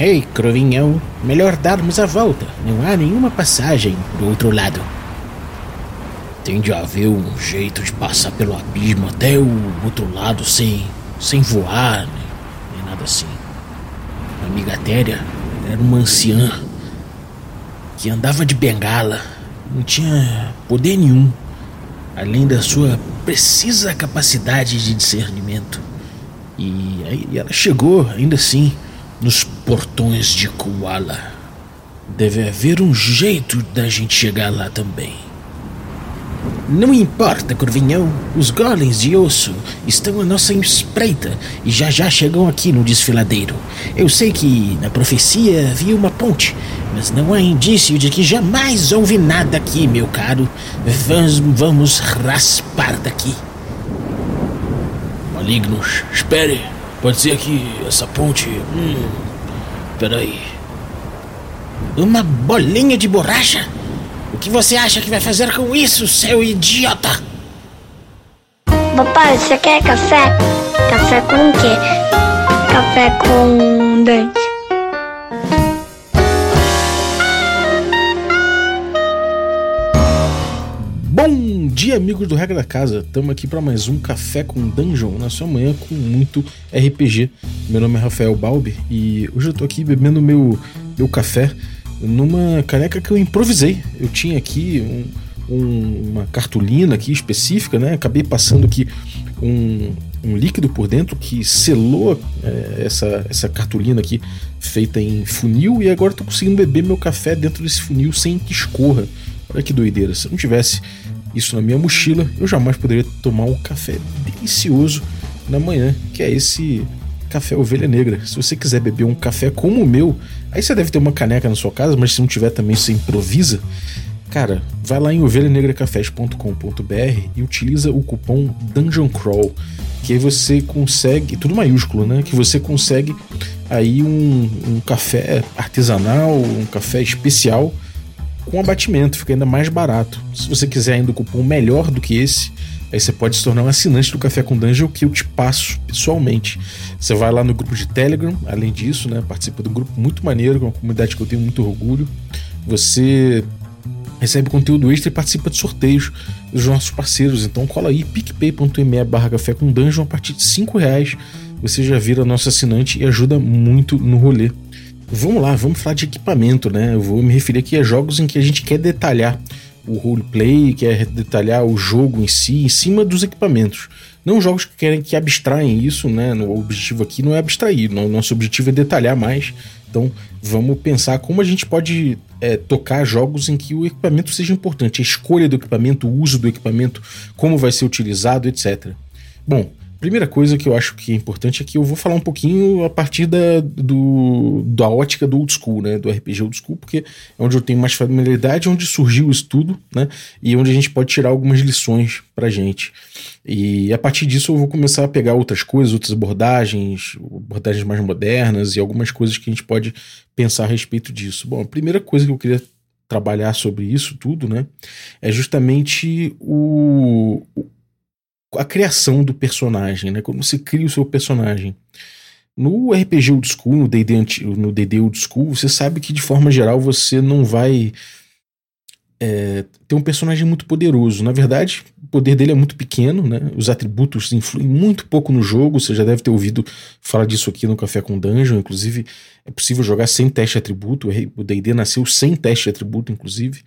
Ei, hey, Crovinhão, melhor darmos a volta. Não há nenhuma passagem do outro lado. Tem de haver um jeito de passar pelo abismo até o outro lado sem, sem voar, né? nem nada assim. A amiga Téria era uma anciã que andava de bengala, não tinha poder nenhum, além da sua precisa capacidade de discernimento. E aí ela chegou, ainda assim, nos portões de Kuala. Deve haver um jeito da gente chegar lá também. Não importa, Curvinhão. Os golems de osso estão à nossa espreita e já já chegam aqui no desfiladeiro. Eu sei que na profecia havia uma ponte, mas não há indício de que jamais houve nada aqui, meu caro. Vamos, vamos raspar daqui. Malignos, espere. Pode ser que essa ponte. Hum. Peraí. Uma bolinha de borracha? O que você acha que vai fazer com isso, seu idiota? Papai, você quer café? Café com o quê? Café com dente. Bom dia, amigos do Regra da Casa. Estamos aqui para mais um Café com Dungeon na sua manhã com muito RPG. Meu nome é Rafael Balbi e hoje eu tô aqui bebendo meu, meu café numa caneca que eu improvisei. Eu tinha aqui um, um, uma cartolina aqui específica, né? Acabei passando aqui um, um líquido por dentro que selou é, essa, essa cartolina aqui feita em funil e agora estou conseguindo beber meu café dentro desse funil sem que escorra. Olha que doideira. Se eu não tivesse isso na minha mochila, eu jamais poderia tomar um café delicioso na manhã, que é esse café ovelha negra. Se você quiser beber um café como o meu, aí você deve ter uma caneca na sua casa, mas se não tiver também você improvisa. Cara, vai lá em ovelhanegracafés.com.br e utiliza o cupom Dungeon Crawl, que aí você consegue, tudo maiúsculo, né? Que você consegue aí um, um café artesanal, um café especial com abatimento, fica ainda mais barato. Se você quiser ainda o cupom melhor do que esse, Aí você pode se tornar um assinante do Café com Dungeon que eu te passo pessoalmente. Você vai lá no grupo de Telegram, além disso, né? Participa do grupo muito maneiro, com uma comunidade que eu tenho muito orgulho. Você recebe conteúdo extra e participa de sorteios dos nossos parceiros. Então cola aí picpay.me barra café com dungeon a partir de 5 reais. Você já vira nosso assinante e ajuda muito no rolê. Vamos lá, vamos falar de equipamento, né? Eu vou me referir aqui a jogos em que a gente quer detalhar o roleplay, quer detalhar o jogo em si, em cima dos equipamentos. Não jogos que querem que abstraem isso, né? O objetivo aqui não é abstrair, nosso objetivo é detalhar mais. Então vamos pensar como a gente pode é, tocar jogos em que o equipamento seja importante, a escolha do equipamento, o uso do equipamento, como vai ser utilizado, etc. Bom, Primeira coisa que eu acho que é importante é que eu vou falar um pouquinho a partir da, do, da ótica do old school, né? Do RPG old school, porque é onde eu tenho mais familiaridade, onde surgiu o estudo, né? E onde a gente pode tirar algumas lições pra gente. E a partir disso eu vou começar a pegar outras coisas, outras abordagens, abordagens mais modernas e algumas coisas que a gente pode pensar a respeito disso. Bom, a primeira coisa que eu queria trabalhar sobre isso tudo, né? É justamente o, a criação do personagem, né? Quando você cria o seu personagem. No RPG Old School, no D&D no Old School, você sabe que de forma geral você não vai é, ter um personagem muito poderoso. Na verdade, o poder dele é muito pequeno, né? Os atributos influem muito pouco no jogo. Você já deve ter ouvido falar disso aqui no Café com Dungeon. Inclusive, é possível jogar sem teste de atributo. O D&D nasceu sem teste de atributo, inclusive.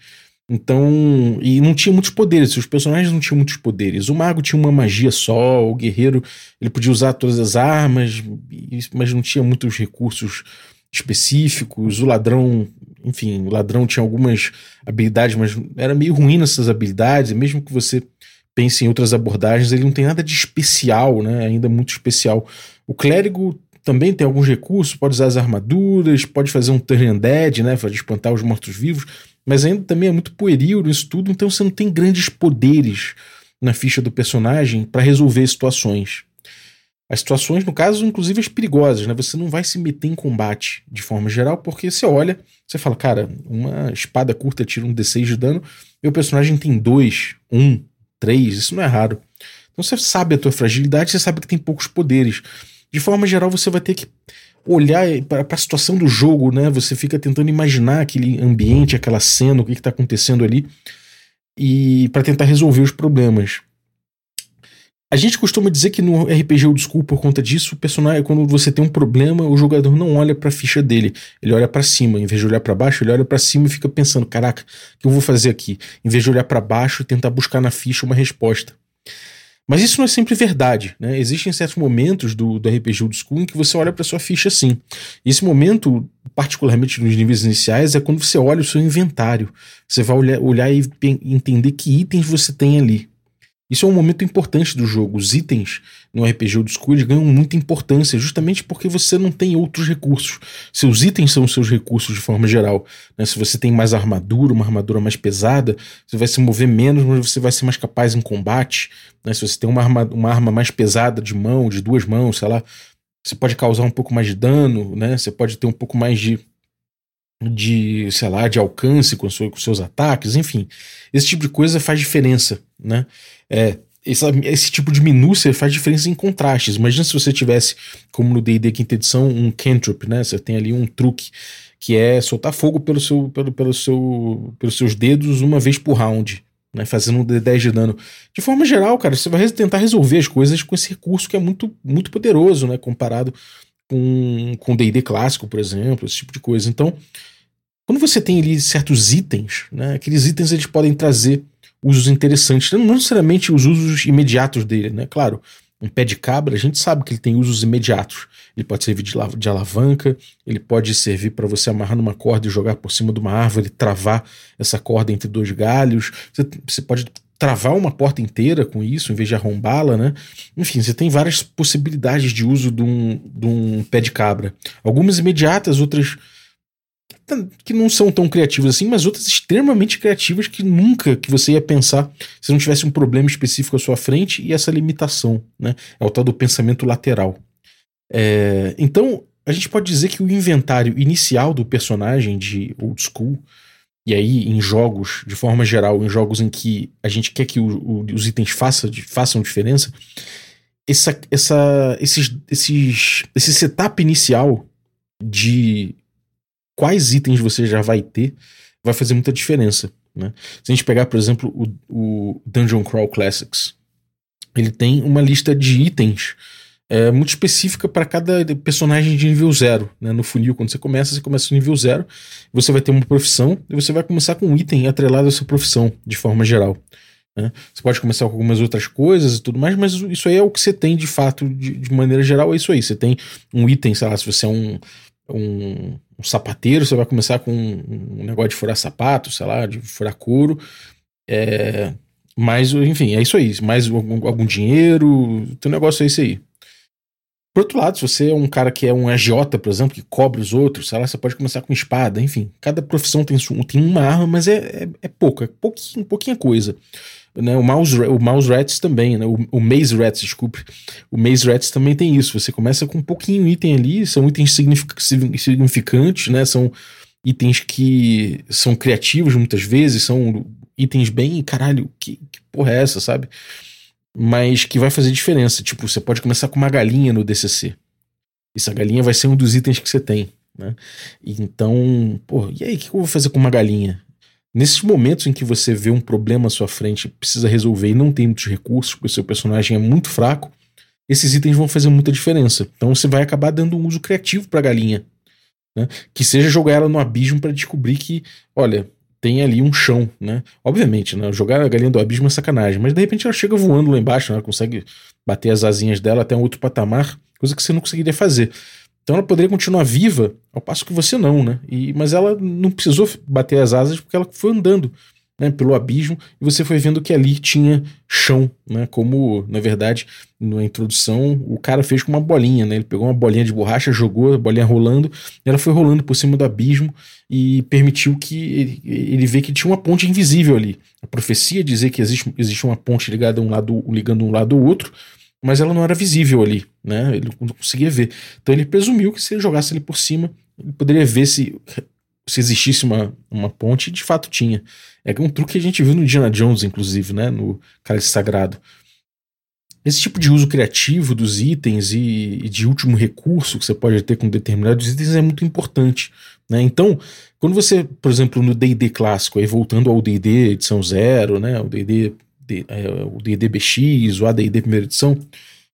Então, e não tinha muitos poderes, os personagens não tinham muitos poderes. O mago tinha uma magia só, o guerreiro ele podia usar todas as armas, mas não tinha muitos recursos específicos. O ladrão, enfim, o ladrão tinha algumas habilidades, mas era meio ruim nessas habilidades, e mesmo que você pense em outras abordagens, ele não tem nada de especial, né? Ainda muito especial. O clérigo também tem alguns recursos, pode usar as armaduras, pode fazer um turn undead, né? Para espantar os mortos-vivos mas ainda também é muito pueril nisso tudo, então você não tem grandes poderes na ficha do personagem para resolver situações. As situações, no caso, inclusive as perigosas, né? Você não vai se meter em combate de forma geral, porque você olha, você fala, cara, uma espada curta tira um D6 de dano, meu personagem tem dois, um, três, isso não é raro. Então você sabe a tua fragilidade, você sabe que tem poucos poderes. De forma geral, você vai ter que olhar para a situação do jogo, né? Você fica tentando imaginar aquele ambiente, aquela cena, o que está acontecendo ali, e para tentar resolver os problemas. A gente costuma dizer que no RPG Old School, por conta disso, o personagem, quando você tem um problema, o jogador não olha para a ficha dele, ele olha para cima. Em vez de olhar para baixo, ele olha para cima e fica pensando: caraca, o que eu vou fazer aqui? Em vez de olhar para baixo e tentar buscar na ficha uma resposta. Mas isso não é sempre verdade, né? Existem certos momentos do, do RPG Old School em que você olha para sua ficha assim. E esse momento, particularmente nos níveis iniciais, é quando você olha o seu inventário. Você vai olhar, olhar e entender que itens você tem ali. Isso é um momento importante do jogo. Os itens no RPG Old School ganham muita importância, justamente porque você não tem outros recursos. Seus itens são seus recursos de forma geral. Né? Se você tem mais armadura, uma armadura mais pesada, você vai se mover menos, mas você vai ser mais capaz em combate. Né? Se você tem uma arma, uma arma mais pesada de mão, de duas mãos, sei lá, você pode causar um pouco mais de dano, né? Você pode ter um pouco mais de de, sei lá, de alcance com, seu, com seus ataques, enfim. Esse tipo de coisa faz diferença, né? É, esse, esse tipo de minúcia faz diferença em contrastes. Imagina se você tivesse, como no D&D quinta edição, um cantrip, né? Você tem ali um truque que é soltar fogo pelo seu, pelo, pelo seu, pelos seus dedos uma vez por round, né? Fazendo um D10 de dano. De forma geral, cara, você vai tentar resolver as coisas com esse recurso que é muito, muito poderoso, né? Comparado com D&D clássico, por exemplo, esse tipo de coisa. Então, quando você tem ali certos itens, né? Aqueles itens eles podem trazer usos interessantes, não necessariamente os usos imediatos dele, né? Claro, um pé de cabra, a gente sabe que ele tem usos imediatos. Ele pode servir de, de alavanca, ele pode servir para você amarrar numa corda e jogar por cima de uma árvore, travar essa corda entre dois galhos. Você, você pode travar uma porta inteira com isso, em vez de arrombá-la, né? Enfim, você tem várias possibilidades de uso de um, de um pé de cabra. Algumas imediatas, outras que não são tão criativas assim, mas outras extremamente criativas que nunca que você ia pensar se não tivesse um problema específico à sua frente e essa limitação, né? É o tal do pensamento lateral. É, então, a gente pode dizer que o inventário inicial do personagem de Old School, e aí em jogos, de forma geral, em jogos em que a gente quer que o, o, os itens faça, façam diferença, essa, essa, esses, esses, esse setup inicial de quais itens você já vai ter vai fazer muita diferença. Né? Se a gente pegar, por exemplo, o, o Dungeon Crawl Classics, ele tem uma lista de itens é, muito específica para cada personagem de nível zero. Né? No funil, quando você começa, você começa no nível zero, você vai ter uma profissão e você vai começar com um item atrelado à sua profissão, de forma geral. Né? Você pode começar com algumas outras coisas e tudo mais, mas isso aí é o que você tem de fato, de, de maneira geral, é isso aí. Você tem um item, sei lá, se você é um, um, um sapateiro, você vai começar com um, negócio de furar sapato, sei lá, de furar couro. É, mas, enfim, é isso aí. Mais algum, algum dinheiro, teu negócio é isso aí. Por outro lado, se você é um cara que é um agiota, por exemplo, que cobre os outros, sei lá, você pode começar com espada, enfim. Cada profissão tem, tem uma arma, mas é, é, é pouca, pouquinho, pouquinha coisa. Né, o, mouse, o Mouse Rats também, né, o, o Maze Rats, desculpe. O Maze Rats também tem isso. Você começa com um pouquinho item ali, são itens significantes, né? São itens que são criativos muitas vezes, são itens bem, caralho, que, que porra é essa, sabe? Mas que vai fazer diferença. Tipo, você pode começar com uma galinha no DCC. Essa galinha vai ser um dos itens que você tem. Né? Então, pô, e aí, o que eu vou fazer com uma galinha? Nesses momentos em que você vê um problema à sua frente, precisa resolver e não tem muitos recursos, porque o seu personagem é muito fraco, esses itens vão fazer muita diferença. Então você vai acabar dando um uso criativo para a galinha. Né? Que seja jogar ela no abismo para descobrir que, olha, tem ali um chão, né? Obviamente, né? Jogar a galinha do abismo é sacanagem, mas de repente ela chega voando lá embaixo, né? ela consegue bater as asinhas dela até um outro patamar, coisa que você não conseguiria fazer. Então ela poderia continuar viva, ao passo que você não, né? E, mas ela não precisou bater as asas porque ela foi andando né, pelo abismo e você foi vendo que ali tinha chão, né? Como, na verdade, na introdução, o cara fez com uma bolinha, né? Ele pegou uma bolinha de borracha, jogou a bolinha rolando, ela foi rolando por cima do abismo e permitiu que ele, ele vê que tinha uma ponte invisível ali. A profecia dizia que existe, existe uma ponte ligada um lado, ligando um lado ao outro, mas ela não era visível ali, né? Ele não conseguia ver. Então ele presumiu que se ele jogasse ali por cima, ele poderia ver se, se existisse uma, uma ponte, e de fato tinha. É um truque que a gente viu no Indiana Jones, inclusive, né? No Cálice Sagrado. esse tipo de uso criativo dos itens e, e, de último recurso que você pode ter com determinados itens é muito importante. Né? Então, quando você, por exemplo, no DD clássico, aí voltando ao DD edição zero, né? o DD é, o DD BX, o ADD primeira edição,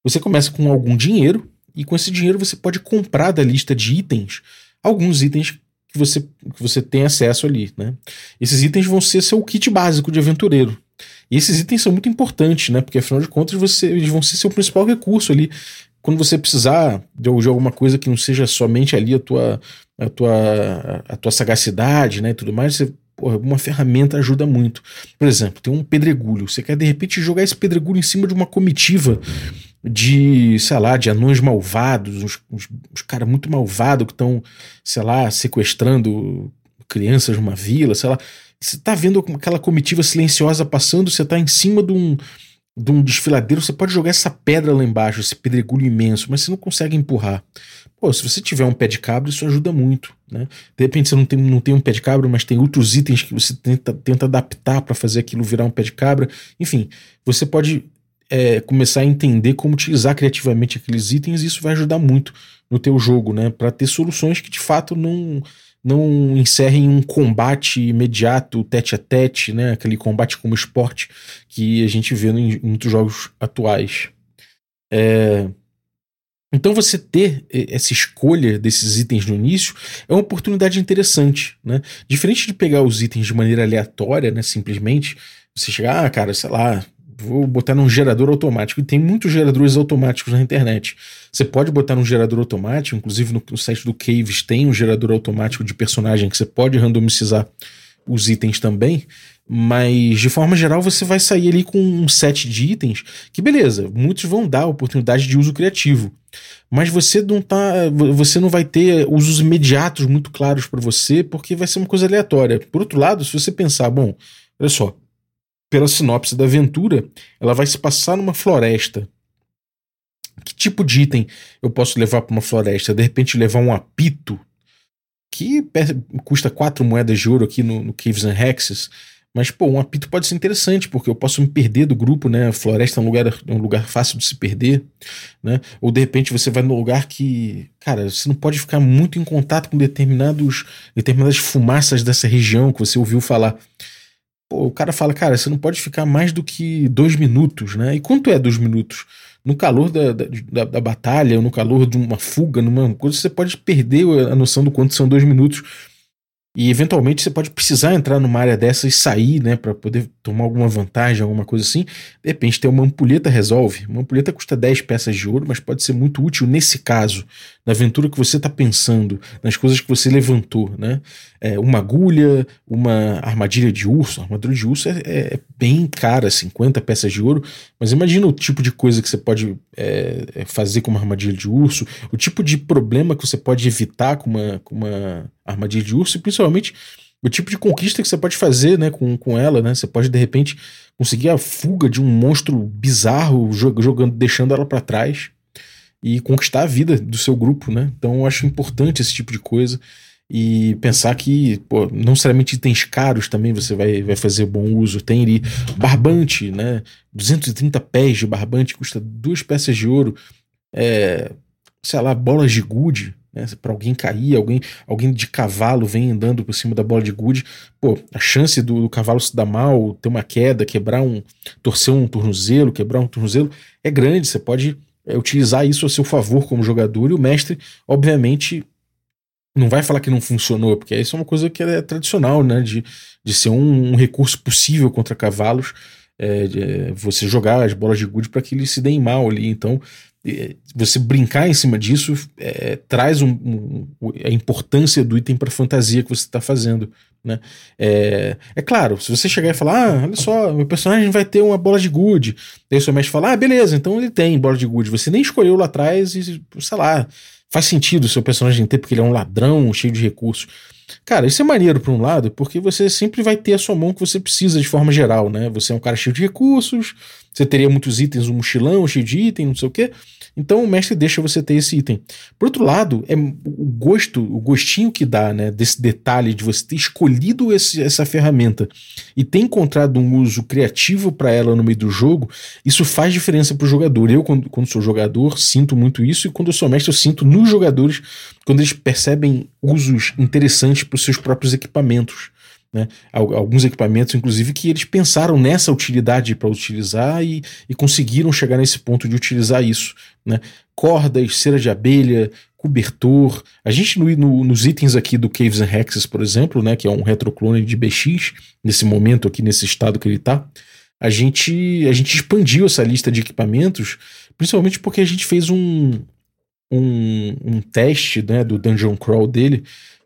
você começa com algum dinheiro e com esse dinheiro você pode comprar da lista de itens alguns itens que você, que você tem acesso ali. Né? Esses itens vão ser seu kit básico de aventureiro. E esses itens são muito importantes, né? Porque afinal de contas você, eles vão ser seu principal recurso ali. Quando você precisar de, de alguma coisa que não seja somente ali a tua, a tua, a tua sagacidade, né? E tudo mais, você, porra, uma ferramenta ajuda muito. Por exemplo, tem um pedregulho. Você quer de repente jogar esse pedregulho em cima de uma comitiva de, sei lá, de anões malvados, uns, uns, uns caras muito malvados que estão, sei lá, sequestrando crianças numa vila, sei lá. Você tá vendo aquela comitiva silenciosa passando, você tá em cima de um, de um desfiladeiro, você pode jogar essa pedra lá embaixo, esse pedregulho imenso, mas você não consegue empurrar. Pô, se você tiver um pé de cabra, isso ajuda muito, né? De repente você não tem, não tem um pé de cabra, mas tem outros itens que você tenta, tenta adaptar para fazer aquilo virar um pé de cabra. Enfim, você pode é, começar a entender como utilizar criativamente aqueles itens e isso vai ajudar muito no teu jogo, né? Para ter soluções que de fato não não encerrem um combate imediato, tete a tete, né? Aquele combate como esporte que a gente vê em muitos jogos atuais. É... Então você ter essa escolha desses itens no início é uma oportunidade interessante, né? Diferente de pegar os itens de maneira aleatória, né? Simplesmente você chegar, ah, cara, sei lá, vou botar num gerador automático. E tem muitos geradores automáticos na internet. Você pode botar num gerador automático, inclusive no, no site do Caves tem um gerador automático de personagem que você pode randomizar os itens também. Mas de forma geral você vai sair ali com um set de itens que beleza, muitos vão dar oportunidade de uso criativo. Mas você não tá, você não vai ter usos imediatos muito claros para você, porque vai ser uma coisa aleatória. Por outro lado, se você pensar, bom, olha só, pela sinopse da aventura, ela vai se passar numa floresta. Que tipo de item eu posso levar para uma floresta? De repente levar um apito, que custa quatro moedas de ouro aqui no, no Caves and Hexes. Mas, pô, um apito pode ser interessante, porque eu posso me perder do grupo, né? A floresta é um lugar, é um lugar fácil de se perder, né? Ou de repente você vai num lugar que, cara, você não pode ficar muito em contato com determinados, determinadas fumaças dessa região que você ouviu falar. Pô, o cara fala, cara, você não pode ficar mais do que dois minutos, né? E quanto é dois minutos? No calor da, da, da batalha, ou no calor de uma fuga, numa coisa, você pode perder a noção do quanto são dois minutos. E eventualmente você pode precisar entrar numa área dessa e sair, né, para poder tomar alguma vantagem, alguma coisa assim. De repente, ter uma ampulheta resolve. Uma ampulheta custa 10 peças de ouro, mas pode ser muito útil nesse caso, na aventura que você está pensando, nas coisas que você levantou, né? É, uma agulha, uma armadilha de urso. A armadilha de urso é, é, bem cara, 50 peças de ouro, mas imagina o tipo de coisa que você pode é, é, fazer com uma armadilha de urso, o tipo de problema que você pode evitar com uma, com uma armadilha de urso, e principalmente o tipo de conquista que você pode fazer né, com, com ela, né? Você pode, de repente, conseguir a fuga de um monstro bizarro jogando, deixando ela para trás e conquistar a vida do seu grupo, né? Então eu acho importante esse tipo de coisa e pensar que, pô, não necessariamente itens caros também você vai, vai fazer bom uso. Tem ali barbante, né? 230 pés de barbante custa duas peças de ouro. É, sei lá, bolas de gude, né? Para alguém cair, alguém, alguém de cavalo vem andando por cima da bola de gude, pô, a chance do, do, cavalo se dar mal, ter uma queda, quebrar um, torcer um tornozelo, quebrar um tornozelo é grande. Você pode é, utilizar isso a seu favor como jogador e o mestre, obviamente, não vai falar que não funcionou, porque isso é uma coisa que é tradicional, né? De, de ser um, um recurso possível contra cavalos, é, de, é, você jogar as bolas de gude para que eles se deem mal ali. Então, você brincar em cima disso é, traz um, um, a importância do item para fantasia que você está fazendo. Né? É, é, claro, se você chegar e falar, ah, olha só, meu personagem vai ter uma bola de gude, aí o seu mestre fala, ah, beleza, então ele tem bola de gude. Você nem escolheu lá atrás e, sei lá, faz sentido o seu personagem ter, porque ele é um ladrão cheio de recursos. Cara, isso é maneiro por um lado, porque você sempre vai ter a sua mão que você precisa de forma geral, né? Você é um cara cheio de recursos, você teria muitos itens, um mochilão cheio de item, não sei o quê. Então o mestre deixa você ter esse item. Por outro lado, é o gosto, o gostinho que dá, né, desse detalhe de você ter escolhido esse, essa ferramenta e ter encontrado um uso criativo para ela no meio do jogo, isso faz diferença para o jogador. Eu, quando, quando sou jogador, sinto muito isso, e quando eu sou mestre, eu sinto nos jogadores quando eles percebem usos interessantes para os seus próprios equipamentos. Né? Alguns equipamentos, inclusive, que eles pensaram nessa utilidade para utilizar e, e, conseguiram chegar nesse ponto de utilizar isso. Né? Cordas, cera de abelha, cobertor. A gente, no, no, nos itens aqui do Caves and Hexes, por exemplo, né, que é um retroclone de BX, nesse momento aqui, nesse estado que ele está, a gente, a gente expandiu essa lista de equipamentos, principalmente porque a gente fez um, um, um teste né, do Dungeon Crawl dele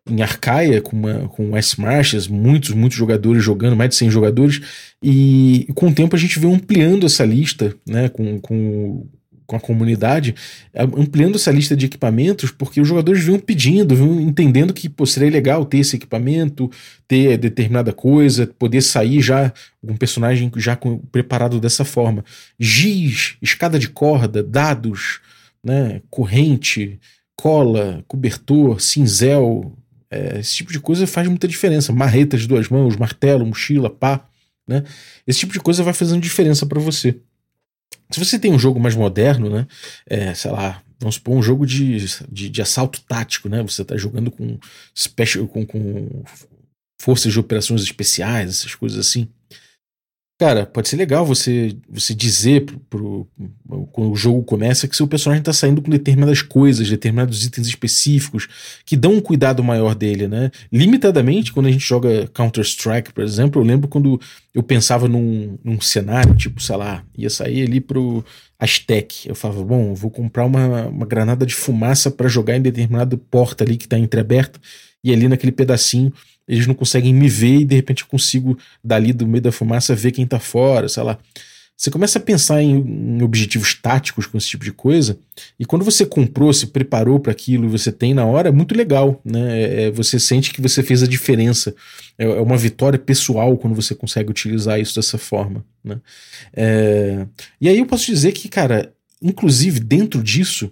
em Arcaia, com, uma, com S-Marchas, muitos, muitos jogadores jogando, mais de 100 jogadores, e com o tempo a gente veio ampliando essa lista, né, com, com, com a comunidade, ampliando essa lista de equipamentos, porque os jogadores vinham pedindo, vinham entendendo que pô, seria legal ter esse equipamento, ter determinada coisa, poder sair já um personagem já com, preparado dessa forma. Giz, escada de corda, dados, né, corrente, cola, cobertor, cinzel, é, esse tipo de coisa faz muita diferença. Marreta de duas mãos, martelo, mochila, pá. Né? Esse tipo de coisa vai fazendo diferença para você. Se você tem um jogo mais moderno, né? É, sei lá, vamos supor um jogo de, de, de, assalto tático, né? Você tá jogando com, special, com, com forças de operações especiais, essas coisas assim. Cara, pode ser legal você você dizer pro, pro, quando o jogo começa que seu personagem está saindo com determinadas coisas, determinados itens específicos, que dão um cuidado maior dele, né? Limitadamente, quando a gente joga Counter-Strike, por exemplo, eu lembro quando eu pensava num, num cenário, tipo, sei lá, ia sair ali pro Aztec. Eu falava, bom, vou comprar uma, uma granada de fumaça para jogar em determinada porta ali que está entreaberta, e ali naquele pedacinho eles não conseguem me ver e de repente eu consigo, dali do meio da fumaça, ver quem tá fora, sei lá. Você começa a pensar em, em objetivos táticos com esse tipo de coisa, e quando você comprou, se preparou para aquilo e você tem na hora, é muito legal, né? É, é, você sente que você fez a diferença. É, é, uma vitória pessoal quando você consegue utilizar isso dessa forma, né? É, e aí eu posso dizer que, cara, inclusive dentro disso,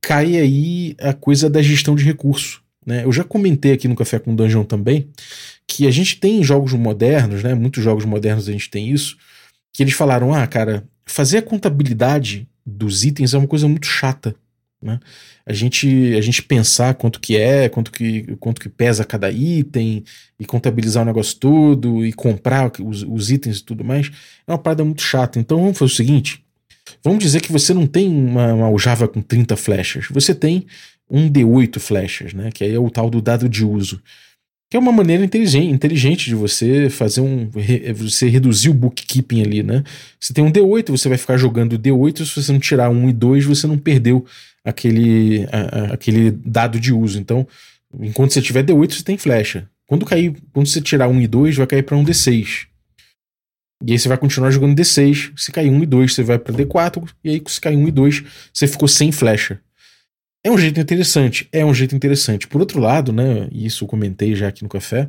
cai aí a coisa da gestão de recurso. Né? Eu já comentei aqui no Café com Dungeon também que a gente tem jogos modernos, né? muitos jogos modernos a gente tem isso, que eles falaram: ah, cara, fazer a contabilidade dos itens é uma coisa muito chata. Né? A, gente, a gente pensar quanto que é, quanto que, quanto que pesa cada item, e contabilizar o negócio todo, e comprar os, os itens e tudo mais, é uma parada muito chata. Então vamos fazer o seguinte: vamos dizer que você não tem uma, uma aljava com 30 flechas, você tem um D8 flechas, né? Que aí é o tal do dado de uso. Que é uma maneira inteligente, de você fazer um. Você reduzir o bookkeeping ali, né? Você tem um D8, você vai ficar jogando D8, se você não tirar um e dois, você não perdeu aquele, a, a, aquele dado de uso. Então, enquanto você tiver D8, você tem flecha. Quando cair, quando você tirar um e dois, vai cair para um D6. E aí você vai continuar jogando D6. Se cair um e dois, você vai para D4. E aí, se cair um e dois, você ficou sem flecha. É um jeito interessante, é um jeito interessante. Por outro lado, né, e isso eu comentei já aqui no café,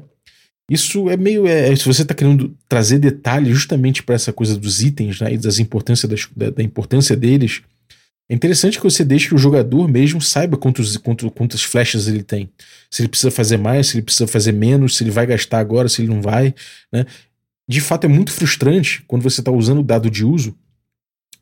isso é meio. É, se você está querendo trazer detalhes justamente para essa coisa dos itens né, e das importância das, da, da, importância deles, é interessante que você deixe que o jogador mesmo saiba quantos, quantos, quantas flechas ele tem. Se ele precisa fazer mais, se ele precisa fazer menos, se ele vai gastar agora, se ele não vai. Né? De fato, é muito frustrante quando você está usando o dado de uso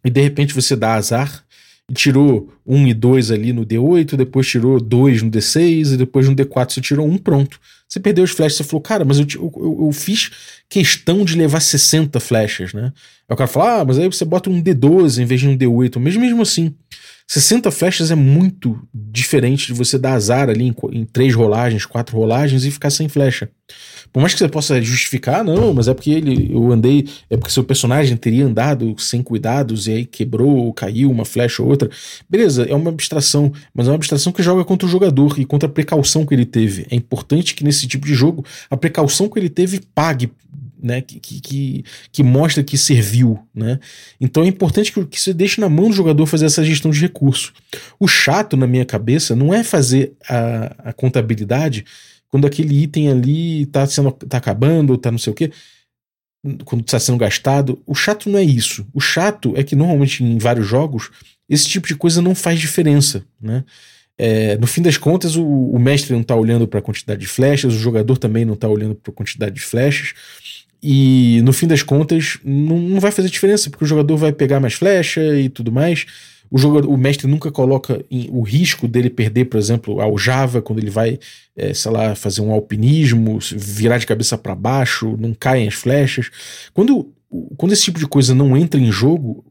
e de repente você dá azar tirou 1 e 2 ali no D8, depois tirou 2 no D6, e depois no D4 você tirou 1, pronto. Você perdeu as flechas, você falou, cara, mas eu, eu, eu fiz questão de levar 60 flechas, né? Aí o cara fala, ah, mas aí você bota um D12 em vez de um D8. Mesmo, mesmo assim, 60 flechas é muito diferente de você dar azar ali em, em três rolagens, quatro rolagens e ficar sem flecha. Por mais que você possa justificar, não, mas é porque ele, eu andei, é porque seu personagem teria andado sem cuidados e aí quebrou ou caiu uma flecha ou outra. Beleza, é uma abstração, mas é uma abstração que joga contra o jogador e contra a precaução que ele teve. É importante que nesse tipo de jogo a precaução que ele teve pague né, que, que, que, mostra que serviu. Né? Então é importante que, que você deixe na mão do jogador fazer essa gestão de recurso. O chato, na minha cabeça, não é fazer a, a contabilidade quando aquele item ali tá, sendo, tá acabando, ou tá não sei o quê, quando está sendo gastado. O chato não é isso. O chato é que normalmente em vários jogos esse tipo de coisa não faz diferença, né? É, no fim das contas, o, o mestre não está olhando para a quantidade de flechas, o jogador também não está olhando para a quantidade de flechas. E no fim das contas, não, não, vai fazer diferença, porque o jogador vai pegar mais flecha e tudo mais. O, jogador, o mestre nunca coloca em, o risco dele perder, por exemplo, ao Java, quando ele vai, é, sei lá, fazer um alpinismo, virar de cabeça para baixo, não caem as flechas. Quando, quando esse tipo de coisa não entra em jogo,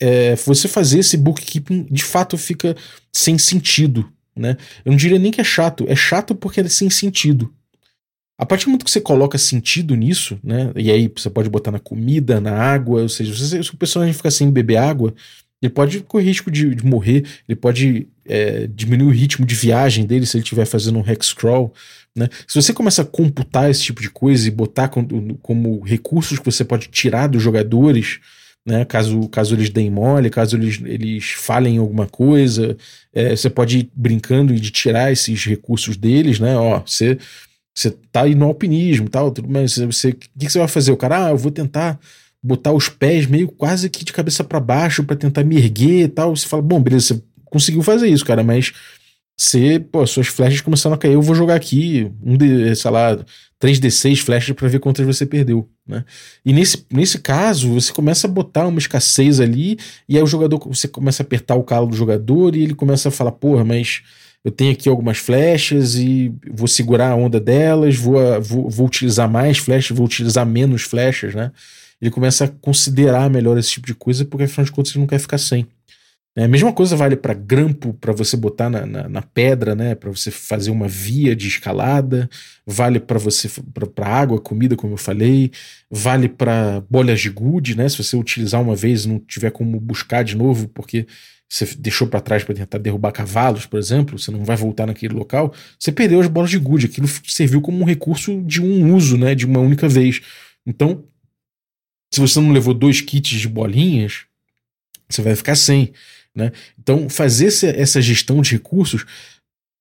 é, você fazer esse bookkeeping de fato fica sem sentido. Né? Eu não diria nem que é chato, é chato porque é sem sentido. A partir do momento que você coloca sentido nisso, né? E aí você pode botar na comida, na água, ou seja, se o personagem ficar sem beber água, ele pode correr risco de, de morrer, ele pode é, diminuir o ritmo de viagem dele se ele estiver fazendo um hex crawl. Né? Se você começa a computar esse tipo de coisa e botar como, como recursos que você pode tirar dos jogadores, né? Caso, caso eles deem mole, caso eles, eles falem alguma coisa, é, você pode ir brincando de tirar esses recursos deles, né? Ó, você você tá aí no alpinismo tal, tudo, mas você, o que, que você vai fazer? O cara, ah, eu vou tentar botar os pés meio quase que de cabeça para baixo para tentar me erguer e tal. Você fala, bom, beleza, você conseguiu fazer isso, cara, mas você, pô, suas flechas começaram a cair, eu vou jogar aqui um de, sei lá, 3d6 flechas para ver quantas você perdeu, né? E nesse, nesse caso, você começa a botar uma escassez ali, e aí o jogador, você começa a apertar o calo do jogador e ele começa a falar, porra, mas eu tenho aqui algumas flechas e vou segurar a onda delas, vou, vou, vou utilizar mais flechas, vou utilizar menos flechas, né? Ele começa a considerar melhor esse tipo de coisa, porque afinal de contas ele não quer ficar sem. É, a mesma coisa vale para grampo, para você botar na, na, na pedra, né? Para você fazer uma via de escalada, vale para você para água, comida, como eu falei, vale para bolhas de gude, né? Se você utilizar uma vez e não tiver como buscar de novo, porque você deixou para trás para tentar derrubar cavalos, por exemplo, você não vai voltar naquele local, você perdeu as bolas de gude. Aquilo serviu como um recurso de um uso, né, de uma única vez. Então, se você não levou dois kits de bolinhas, você vai ficar sem. Né? Então, fazer essa gestão de recursos,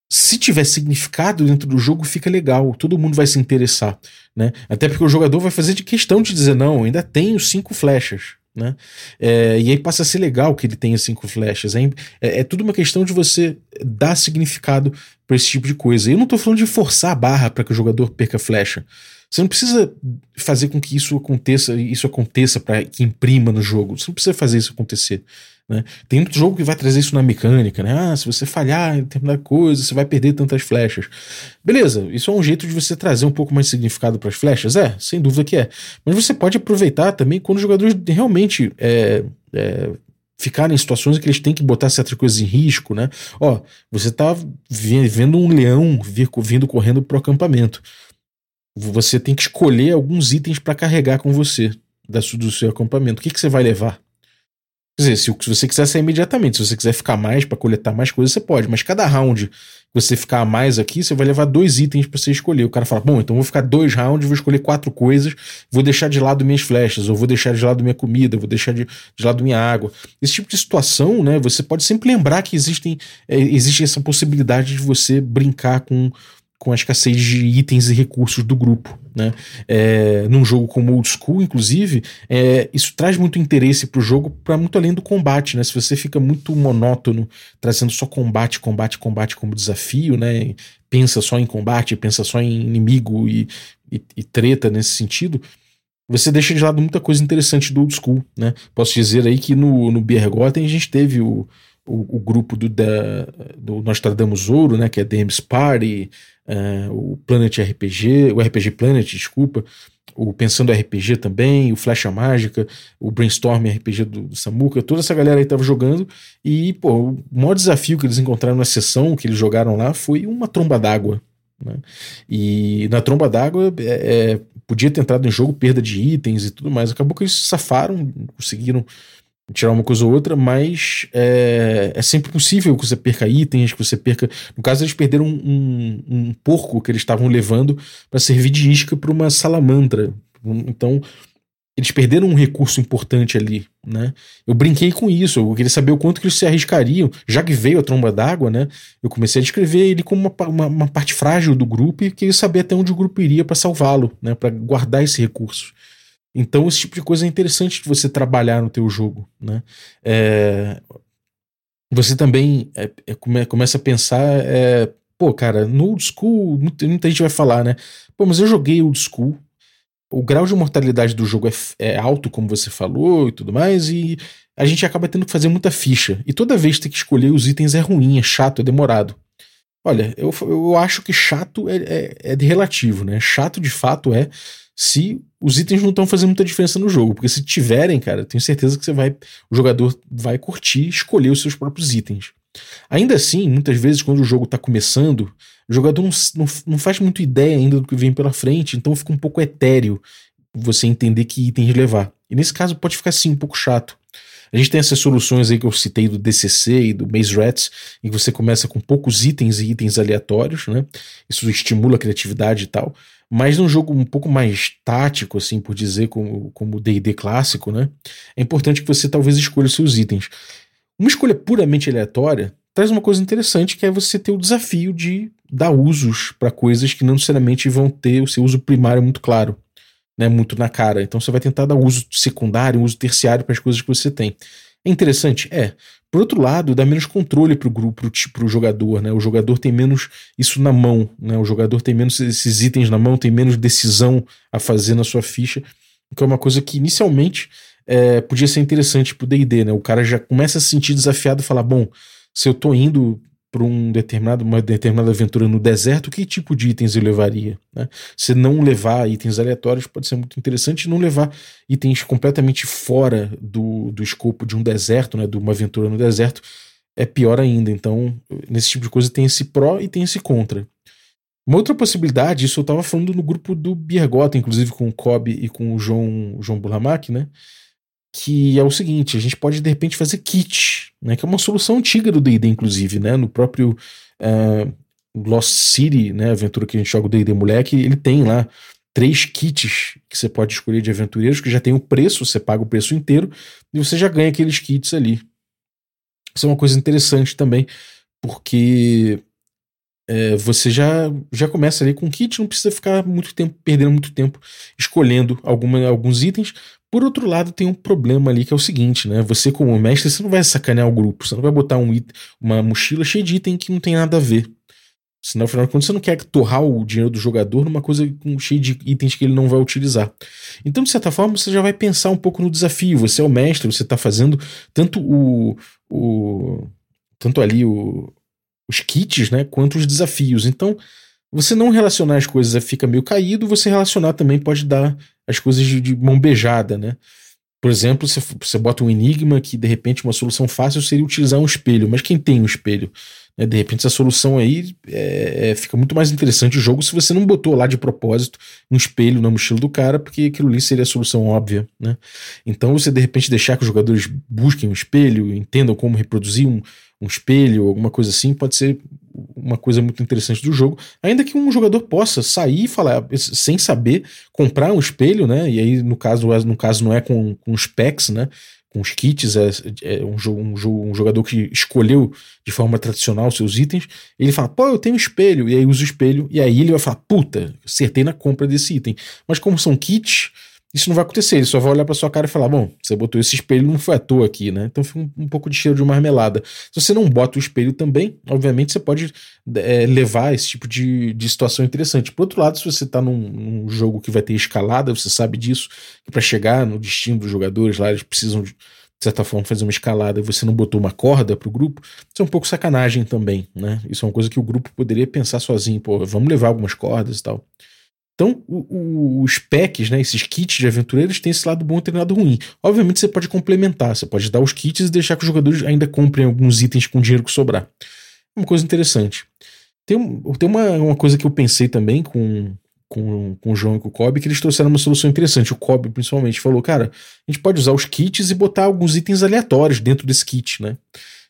se tiver significado dentro do jogo, fica legal. Todo mundo vai se interessar. Né? Até porque o jogador vai fazer de questão de dizer: não, ainda tenho cinco flechas. Né? É, e aí passa a ser legal que ele tenha cinco flechas. É, é, é tudo uma questão de você dar significado para esse tipo de coisa. Eu não estou falando de forçar a barra para que o jogador perca flecha. Você não precisa fazer com que isso aconteça, isso aconteça para que imprima no jogo. Você não precisa fazer isso acontecer. Né? Tem muito jogo que vai trazer isso na mecânica, né? Ah, se você falhar em determinada coisa, você vai perder tantas flechas. Beleza, isso é um jeito de você trazer um pouco mais de significado para as flechas? É, sem dúvida que é. Mas você pode aproveitar também quando os jogadores realmente é, é, ficarem em situações em que eles têm que botar certas coisas em risco, né? Ó, você tá vendo um leão vir, vindo correndo pro acampamento. Você tem que escolher alguns itens para carregar com você do seu acampamento. O que, que você vai levar? Quer dizer, se você quiser sair imediatamente, se você quiser ficar mais para coletar mais coisas, você pode. Mas cada round que você ficar mais aqui, você vai levar dois itens para você escolher. O cara fala: Bom, então vou ficar dois rounds, vou escolher quatro coisas, vou deixar de lado minhas flechas, ou vou deixar de lado minha comida, vou deixar de, de lado minha água. Esse tipo de situação, né? Você pode sempre lembrar que existem, é, existe essa possibilidade de você brincar com com a escassez de itens e recursos do grupo. Né? É, num jogo como Old School, inclusive, é, isso traz muito interesse para o jogo para muito além do combate. Né? Se você fica muito monótono, trazendo só combate, combate, combate como desafio, né? pensa só em combate, pensa só em inimigo e, e, e treta nesse sentido, você deixa de lado muita coisa interessante do Old School. Né? Posso dizer aí que no, no Biergoten a gente teve o, o, o grupo do, da, do Nostradamus Ouro, né? que é Dames Party, uh, o Planet RPG, o RPG Planet, desculpa, o Pensando RPG também, o Flecha Mágica, o Brainstorm RPG do, do Samuka, toda essa galera aí tava jogando e, pô, o maior desafio que eles encontraram na sessão que eles jogaram lá foi uma tromba d'água. Né? E na tromba d'água é, é, podia ter entrado em jogo perda de itens e tudo mais. Acabou que eles safaram, conseguiram tirar uma coisa ou outra, mas é, é, sempre possível que você perca itens, que você perca. No caso, eles perderam um, um, um porco que eles estavam levando para servir de isca para uma salamandra. Então, eles perderam um recurso importante ali, né? Eu brinquei com isso, eu queria saber o quanto que eles se arriscariam, já que veio a tromba d'água, né? Eu comecei a descrever ele como uma, uma, uma, parte frágil do grupo e queria saber até onde o grupo iria para salvá-lo, né? Para guardar esse recurso. Então esse tipo de coisa é interessante de você trabalhar no teu jogo, né? É, você também é, é, come, começa a pensar, é, pô, cara, no old school, muita, muita gente vai falar, né? Pô, mas eu joguei old school, o grau de mortalidade do jogo é, é, alto, como você falou e tudo mais, e a gente acaba tendo que fazer muita ficha. E toda vez ter que escolher os itens é ruim, é chato, é demorado. Olha, eu, eu acho que chato é, é, é de relativo, né? Chato de fato é se os itens não estão fazendo muita diferença no jogo. Porque se tiverem, cara, tenho certeza que você vai. O jogador vai curtir escolher os seus próprios itens. Ainda assim, muitas vezes, quando o jogo está começando, o jogador não, não, não, faz muito ideia ainda do que vem pela frente, então fica um pouco etéreo você entender que itens levar. E nesse caso pode ficar sim um pouco chato. A gente tem essas soluções aí que eu citei do DCC e do Maze Rats, em que você começa com poucos itens e itens aleatórios, né? Isso estimula a criatividade e tal. Mas num jogo um pouco mais tático, assim, por dizer, como o D&D clássico, né? É importante que você talvez escolha os seus itens. Uma escolha puramente aleatória traz uma coisa interessante que é você ter o desafio de dar usos para coisas que não necessariamente vão ter o seu uso primário muito claro, né, muito na cara. Então você vai tentar dar uso secundário, uso terciário para as coisas que você tem. É interessante? É. Por outro lado, dá menos controle para o grupo, para o jogador, né? O jogador tem menos isso na mão, né? O jogador tem menos esses itens na mão, tem menos decisão a fazer na sua ficha, que é uma coisa que inicialmente é, podia ser interessante pro D&D, né? O cara já começa a se sentir desafiado e falar, bom, se eu tô indo para um determinado, uma determinada aventura no deserto, que tipo de itens eu levaria? Né? Se não levar itens aleatórios pode ser muito interessante, não levar itens completamente fora do, do escopo de um deserto, né? de uma aventura no deserto, é pior ainda. Então, nesse tipo de coisa tem esse pró e tem esse contra. Uma outra possibilidade, isso eu estava falando no grupo do Biergota, inclusive com o Kobe e com o João, João Burlamac, né? Que é o seguinte, a gente pode de repente fazer kit, né, que é uma solução antiga do D&D inclusive, né, no próprio uh, Lost City, né, aventura que a gente joga o D&D moleque, ele tem lá três kits que você pode escolher de aventureiros que já tem o preço, você paga o preço inteiro e você já ganha aqueles kits ali. Isso é uma coisa interessante também, porque é, você já, já começa ali com kit, não precisa ficar muito tempo, perdendo muito tempo escolhendo alguma, alguns itens. Por outro lado, tem um problema ali que é o seguinte, né? Você, como mestre, você não vai sacanear o grupo, você não vai botar um item, uma mochila cheia de item que não tem nada a ver. Senão, afinal de contas, você não quer torrar o dinheiro do jogador numa coisa com, cheia de itens que ele não vai utilizar. Então, de certa forma, você já vai pensar um pouco no desafio. Você é o mestre, você está fazendo tanto o, o. tanto ali o, os kits, né? Quanto os desafios. Então, você não relacionar as coisas fica meio caído, você relacionar também pode dar as coisas de, de mão beijada, né? Por exemplo, você, você bota um enigma que de repente uma solução fácil seria utilizar um espelho, mas quem tem um espelho? Né? De repente essa solução aí é, é, fica muito mais interessante o jogo se você não botou lá de propósito um espelho na mochila do cara, porque aquilo ali seria a solução óbvia, né? Então você de repente deixar que os jogadores busquem um espelho, entendam como reproduzir um, um espelho, alguma coisa assim, pode ser uma coisa muito interessante do jogo. Ainda que um jogador possa sair e falar, sem saber, comprar um espelho, né? E aí, no caso, no caso não é com, com os packs, né? Com os kits, é, é um, um, um, jogador que escolheu de forma tradicional seus itens. Ele fala, pô, eu tenho um espelho, e aí usa o espelho, e aí ele vai falar, puta, acertei na compra desse item. Mas como são kits isso não vai acontecer, ele só vai olhar para sua cara e falar: bom, você botou esse espelho, não foi à toa aqui, né? Então fica um, um pouco de cheiro de marmelada. Se você não bota o espelho também, obviamente você pode é, levar esse tipo de, de situação interessante. Por outro lado, se você tá num, num jogo que vai ter escalada, você sabe disso, que para chegar no destino dos jogadores lá, eles precisam de, de certa forma, fazer uma escalada e você não botou uma corda pro grupo, isso é um pouco sacanagem também, né? Isso é uma coisa que o grupo poderia pensar sozinho, pô, vamos levar algumas cordas e tal. Então, o, o, os packs, né, esses kits de aventureiros, têm esse lado bom e tem lado ruim. Obviamente, você pode complementar, você pode dar os kits e deixar que os jogadores ainda comprem alguns itens com dinheiro que sobrar. Uma coisa interessante. Tem, tem uma, uma coisa que eu pensei também com, com, com o João e com o Kobe, que eles trouxeram uma solução interessante. O Kobe, principalmente, falou: cara, a gente pode usar os kits e botar alguns itens aleatórios dentro desse kit, né?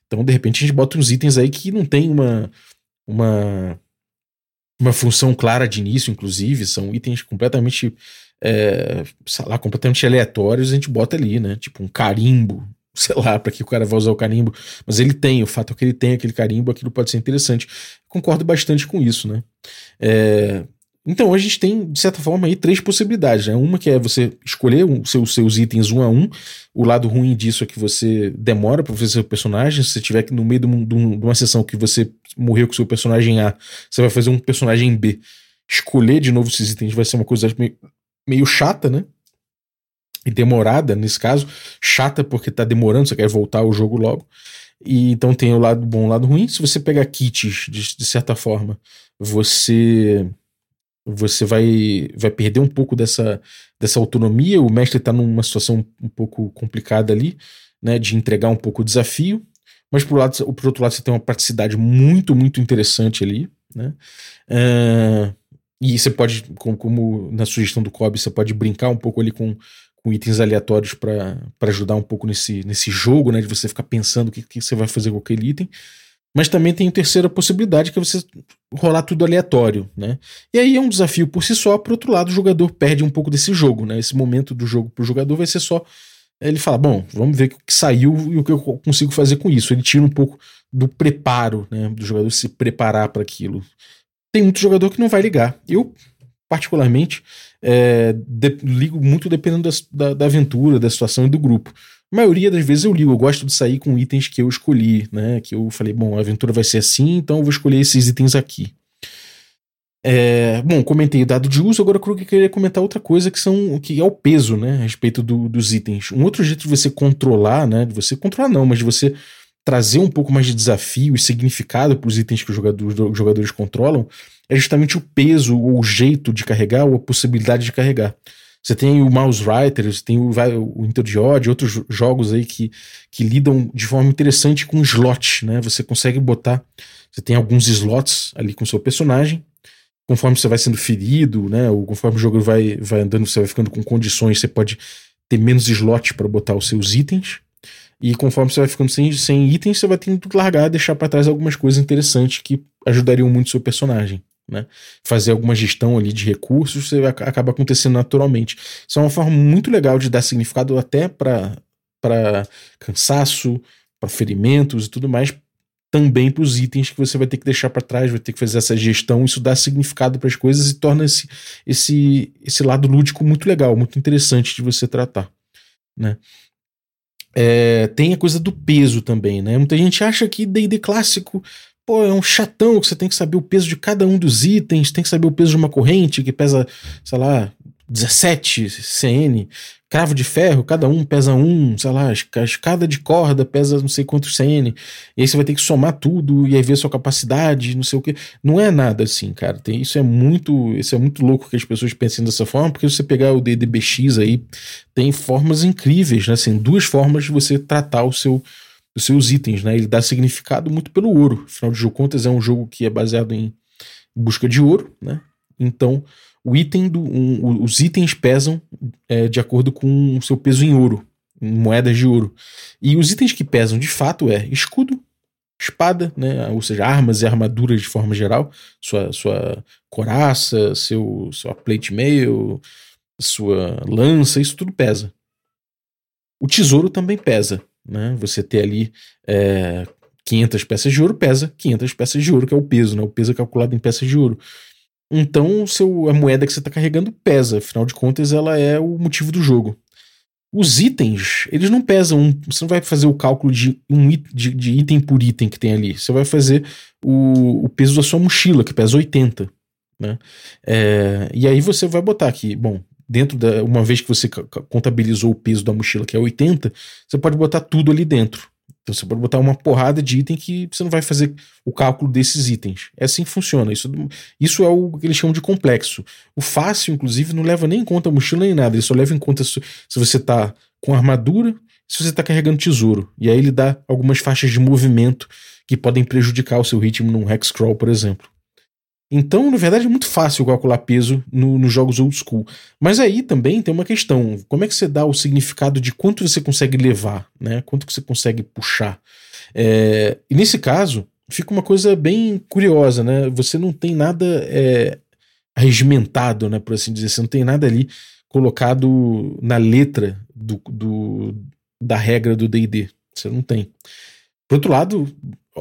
Então, de repente, a gente bota uns itens aí que não tem uma. uma uma função clara de início, inclusive, são itens completamente é, sei lá, completamente aleatórios, a gente bota ali, né? Tipo um carimbo, sei lá, para que o cara vai usar o carimbo, mas ele tem, o fato é que ele tem aquele carimbo, aquilo pode ser interessante. Concordo bastante com isso, né? É, então a gente tem, de certa forma, aí três possibilidades. Né? Uma que é você escolher os seus, seus itens um a um. O lado ruim disso é que você demora para fazer seu personagem. Se você tiver no meio de, um, de, uma sessão que você morreu com seu personagem A, você vai fazer um personagem B. Escolher de novo esses itens vai ser uma coisa meio, meio chata, né? E demorada, nesse caso. Chata porque tá demorando, você quer voltar o jogo logo. E então tem o lado bom e o lado ruim. Se você pegar kits, de, de certa forma, você você vai, vai perder um pouco dessa, dessa autonomia. O mestre está numa situação um pouco complicada ali, né, de entregar um pouco o desafio. Mas por, lado, por outro lado, você tem uma praticidade muito, muito interessante ali. Né? Uh, e você pode, como, como, na sugestão do Kobe, você pode brincar um pouco ali com, com itens aleatórios para ajudar um pouco nesse, nesse jogo, né? De você ficar pensando o que, que você vai fazer com aquele item. Mas também tem a terceira possibilidade, que é você rolar tudo aleatório, né? E aí é um desafio por si só, por outro lado, o jogador perde um pouco desse jogo, né? Esse momento do jogo pro jogador vai ser só. Ele fala, bom, vamos ver o que saiu e o que eu consigo fazer com isso. Ele tira um pouco do preparo, né? Do jogador se preparar para aquilo. Tem muito jogador que não vai ligar. Eu, particularmente, é, de, ligo muito dependendo da, da, da aventura, da situação e do grupo. A maioria das vezes eu ligo, eu gosto de sair com itens que eu escolhi, né? Que eu falei, bom, a aventura vai ser assim, então eu vou escolher esses itens aqui. É, bom, comentei o dado de uso, agora eu queria comentar outra coisa que são que é o peso, né, a respeito do, dos itens. Um outro jeito de você controlar, né, de você controlar não, mas de você trazer um pouco mais de desafio e significado para os itens que os jogadores, os jogadores controlam é justamente o peso ou o jeito de carregar ou a possibilidade de carregar. Você tem o Mouse Writer, você tem o, o Interdiode, outros jogos aí que, que lidam de forma interessante com slot, né? Você consegue botar, você tem alguns slots ali com o seu personagem, conforme você vai sendo ferido, né? Ou conforme o jogo vai, vai andando, você vai ficando com condições, você pode ter menos slot para botar os seus itens. E conforme você vai ficando sem, sem itens, você vai tendo que largar, deixar para trás algumas coisas interessantes que ajudariam muito o seu personagem né? Fazer alguma gestão ali de recursos, você acaba acontecendo naturalmente. Isso é uma forma muito legal de dar significado até para cansaço, para ferimentos e tudo mais, também para os itens que você vai ter que deixar para trás, vai ter que fazer essa gestão. Isso dá significado para as coisas e torna esse, esse, esse lado lúdico muito legal, muito interessante de você tratar, né? É, tem a coisa do peso também, né? Muita gente acha que D&D clássico pô, é um chatão que você tem que saber o peso de cada um dos itens, tem que saber o peso de uma corrente que pesa, sei lá, 17 CN, cravo de ferro, cada um pesa um, sei lá, a escada de corda pesa não sei quantos CN, e aí você vai ter que somar tudo e aí ver sua capacidade, não sei o que. Não é nada assim, cara. Tem, isso é muito, isso é muito louco que as pessoas pensem dessa forma, porque se você pegar o DDBX aí, tem formas incríveis, né? Assim, duas formas de você tratar o seu os seus itens, né? Ele dá significado muito pelo ouro. Afinal de contas, é um jogo que é baseado em busca de ouro, né? Então, o item do, um, os itens pesam é, de acordo com o seu peso em ouro, em moedas de ouro. E os itens que pesam de fato é escudo, espada, né? Ou seja, armas e armaduras de forma geral, sua, sua coraça, seu, sua plate mail, sua lança, isso tudo pesa. O tesouro também pesa. Né? Você ter ali é, 500 peças de ouro pesa 500 peças de ouro, que é o peso, né? o peso é calculado em peças de ouro. Então seu, a moeda que você está carregando pesa, afinal de contas ela é o motivo do jogo. Os itens, eles não pesam, você não vai fazer o cálculo de, um, de, de item por item que tem ali, você vai fazer o, o peso da sua mochila, que pesa 80. Né? É, e aí você vai botar aqui, bom, dentro da. Uma vez que você contabilizou o peso da mochila, que é 80, você pode botar tudo ali dentro. Então você pode botar uma porrada de item que você não vai fazer o cálculo desses itens. É assim que funciona. Isso, isso é o que eles chamam de complexo. O fácil, inclusive, não leva nem em conta a mochila nem nada. Ele só leva em conta se, se você está com armadura se você está carregando tesouro. E aí ele dá algumas faixas de movimento que podem prejudicar o seu ritmo num hexcrawl, por exemplo. Então, na verdade, é muito fácil calcular peso no, nos jogos old school. Mas aí também tem uma questão: como é que você dá o significado de quanto você consegue levar, né? Quanto que você consegue puxar? É, e nesse caso, fica uma coisa bem curiosa, né? Você não tem nada é, regimentado, né? Por assim dizer, você não tem nada ali colocado na letra do, do da regra do D&D. Você não tem. Por outro lado,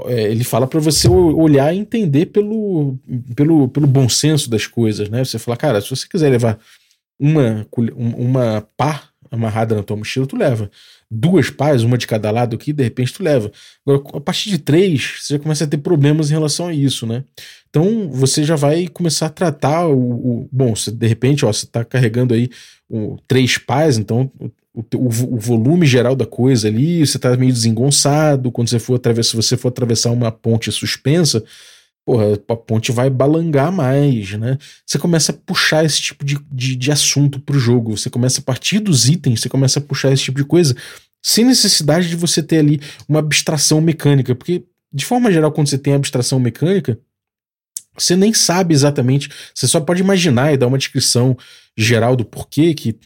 ele fala para você olhar e entender pelo, pelo, pelo bom senso das coisas, né? Você fala, cara, se você quiser levar uma, uma pá amarrada na tua mochila, tu leva. Duas pás, uma de cada lado aqui, de repente tu leva. Agora, a partir de três, você já começa a ter problemas em relação a isso, né? Então, você já vai começar a tratar o... o bom, você, de repente, ó, você tá carregando aí o, três pás, então o, o, o, volume geral da coisa ali, você tá meio desengonçado, quando você for atravessar, se você for atravessar uma ponte suspensa, porra, a ponte vai balangar mais, né? Você começa a puxar esse tipo de, de, de assunto pro jogo. Você começa a partir dos itens, você começa a puxar esse tipo de coisa, sem necessidade de você ter ali uma abstração mecânica. Porque, de forma geral, quando você tem abstração mecânica, você nem sabe exatamente, você só pode imaginar e dar uma descrição geral do porquê que